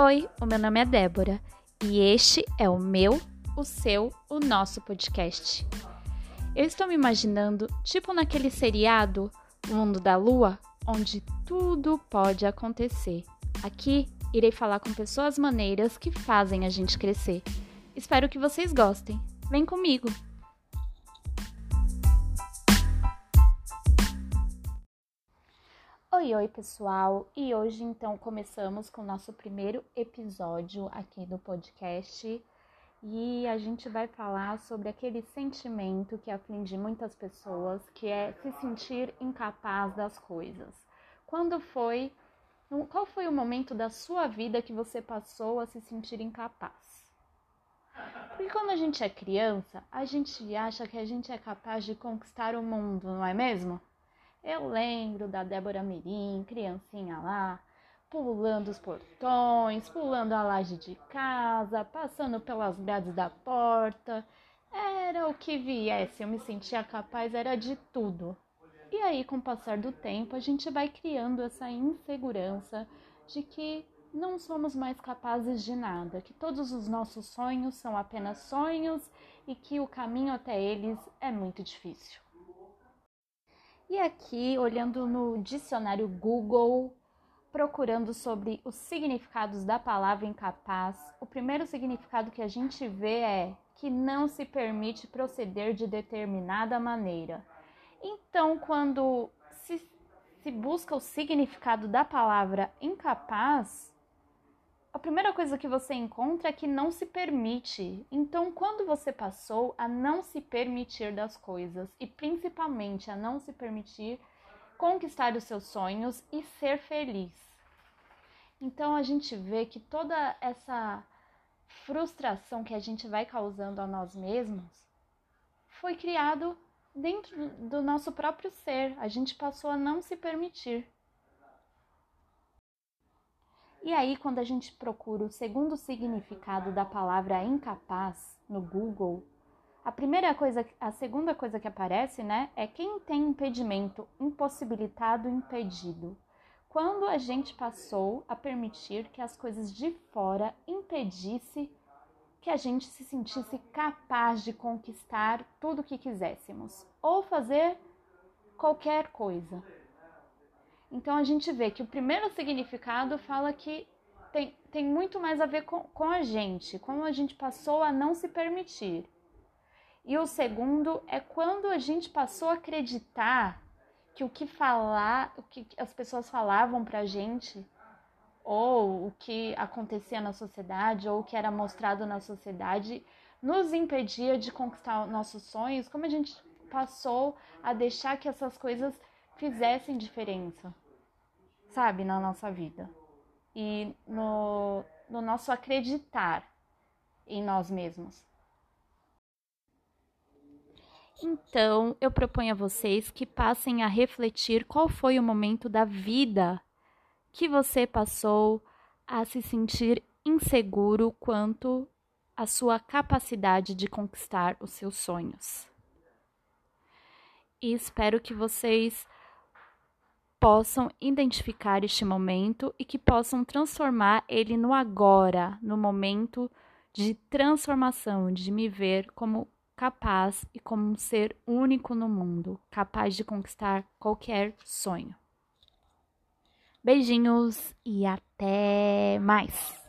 Oi, o meu nome é Débora e este é o meu, o seu, o nosso podcast. Eu estou me imaginando, tipo naquele seriado O Mundo da Lua, onde tudo pode acontecer. Aqui irei falar com pessoas maneiras que fazem a gente crescer. Espero que vocês gostem. Vem comigo! Oi, oi, pessoal! E hoje então começamos com o nosso primeiro episódio aqui do podcast e a gente vai falar sobre aquele sentimento que aflige muitas pessoas, que é se sentir incapaz das coisas. Quando foi, qual foi o momento da sua vida que você passou a se sentir incapaz? Porque quando a gente é criança, a gente acha que a gente é capaz de conquistar o mundo, não é mesmo? Eu lembro da Débora Mirim, criancinha lá, pulando os portões, pulando a laje de casa, passando pelas grades da porta. Era o que viesse, eu me sentia capaz, era de tudo. E aí, com o passar do tempo, a gente vai criando essa insegurança de que não somos mais capazes de nada, que todos os nossos sonhos são apenas sonhos e que o caminho até eles é muito difícil. E aqui, olhando no dicionário Google, procurando sobre os significados da palavra incapaz, o primeiro significado que a gente vê é que não se permite proceder de determinada maneira. Então, quando se, se busca o significado da palavra incapaz, a primeira coisa que você encontra é que não se permite. Então, quando você passou a não se permitir das coisas e principalmente a não se permitir conquistar os seus sonhos e ser feliz. Então, a gente vê que toda essa frustração que a gente vai causando a nós mesmos foi criado dentro do nosso próprio ser. A gente passou a não se permitir. E aí, quando a gente procura o segundo significado da palavra incapaz no Google, a primeira coisa, a segunda coisa que aparece, né, é quem tem impedimento, impossibilitado, impedido. Quando a gente passou a permitir que as coisas de fora impedisse que a gente se sentisse capaz de conquistar tudo o que quiséssemos ou fazer qualquer coisa. Então a gente vê que o primeiro significado fala que tem, tem muito mais a ver com, com a gente, como a gente passou a não se permitir. E o segundo é quando a gente passou a acreditar que o que falar, o que as pessoas falavam pra gente, ou o que acontecia na sociedade, ou o que era mostrado na sociedade, nos impedia de conquistar nossos sonhos, como a gente passou a deixar que essas coisas fizessem diferença, sabe, na nossa vida. E no, no nosso acreditar em nós mesmos. Então, eu proponho a vocês que passem a refletir qual foi o momento da vida que você passou a se sentir inseguro quanto à sua capacidade de conquistar os seus sonhos. E espero que vocês possam identificar este momento e que possam transformar ele no agora, no momento de transformação, de me ver como capaz e como um ser único no mundo, capaz de conquistar qualquer sonho. Beijinhos e até mais!